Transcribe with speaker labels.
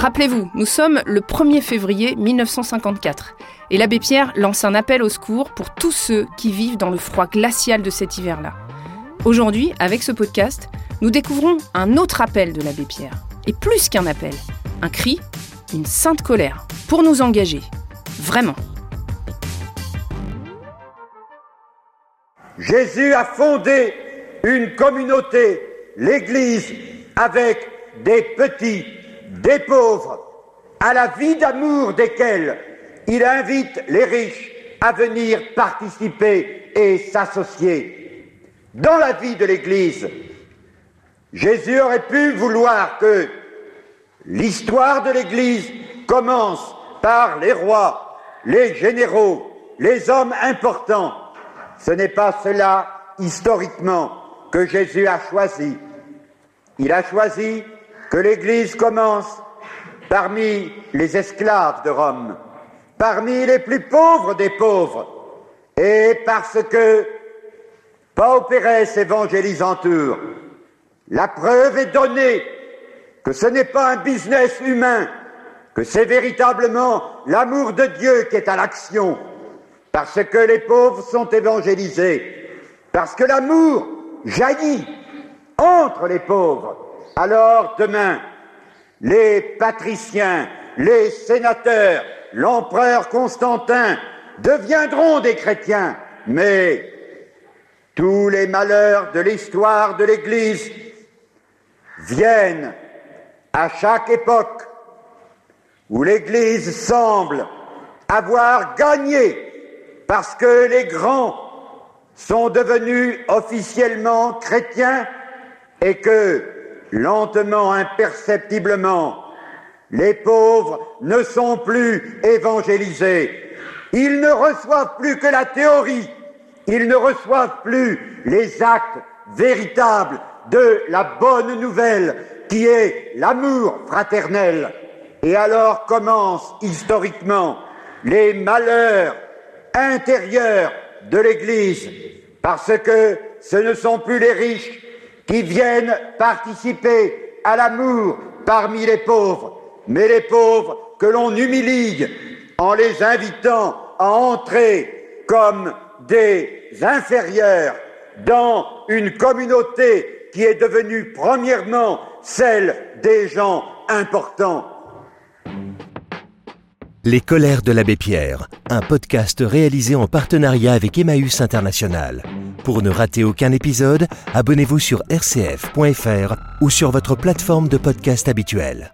Speaker 1: Rappelez-vous, nous sommes le 1er février 1954 et l'abbé Pierre lance un appel au secours pour tous ceux qui vivent dans le froid glacial de cet hiver-là. Aujourd'hui, avec ce podcast, nous découvrons un autre appel de l'abbé Pierre. Et plus qu'un appel, un cri, une sainte colère, pour nous engager. Vraiment.
Speaker 2: Jésus a fondé une communauté, l'Église, avec des petits, des pauvres, à la vie d'amour desquels il invite les riches à venir participer et s'associer. Dans la vie de l'Église, Jésus aurait pu vouloir que l'histoire de l'Église commence par les rois, les généraux, les hommes importants. Ce n'est pas cela historiquement que Jésus a choisi. Il a choisi que l'Église commence parmi les esclaves de Rome, parmi les plus pauvres des pauvres, et parce que en tour, la preuve est donnée que ce n'est pas un business humain, que c'est véritablement l'amour de Dieu qui est à l'action, parce que les pauvres sont évangélisés, parce que l'amour jaillit entre les pauvres. Alors demain, les patriciens, les sénateurs, l'empereur Constantin deviendront des chrétiens, mais tous les malheurs de l'histoire de l'Église viennent à chaque époque où l'Église semble avoir gagné parce que les grands sont devenus officiellement chrétiens et que, lentement, imperceptiblement, les pauvres ne sont plus évangélisés. Ils ne reçoivent plus que la théorie, ils ne reçoivent plus les actes véritables de la bonne nouvelle qui est l'amour fraternel. Et alors commencent historiquement les malheurs intérieurs de l'Église, parce que ce ne sont plus les riches qui viennent participer à l'amour parmi les pauvres, mais les pauvres que l'on humilie en les invitant à entrer comme des inférieurs dans une communauté qui est devenue premièrement celle des gens importants.
Speaker 3: Les colères de l'abbé Pierre, un podcast réalisé en partenariat avec Emmaüs International. Pour ne rater aucun épisode, abonnez-vous sur rcf.fr ou sur votre plateforme de podcast habituelle.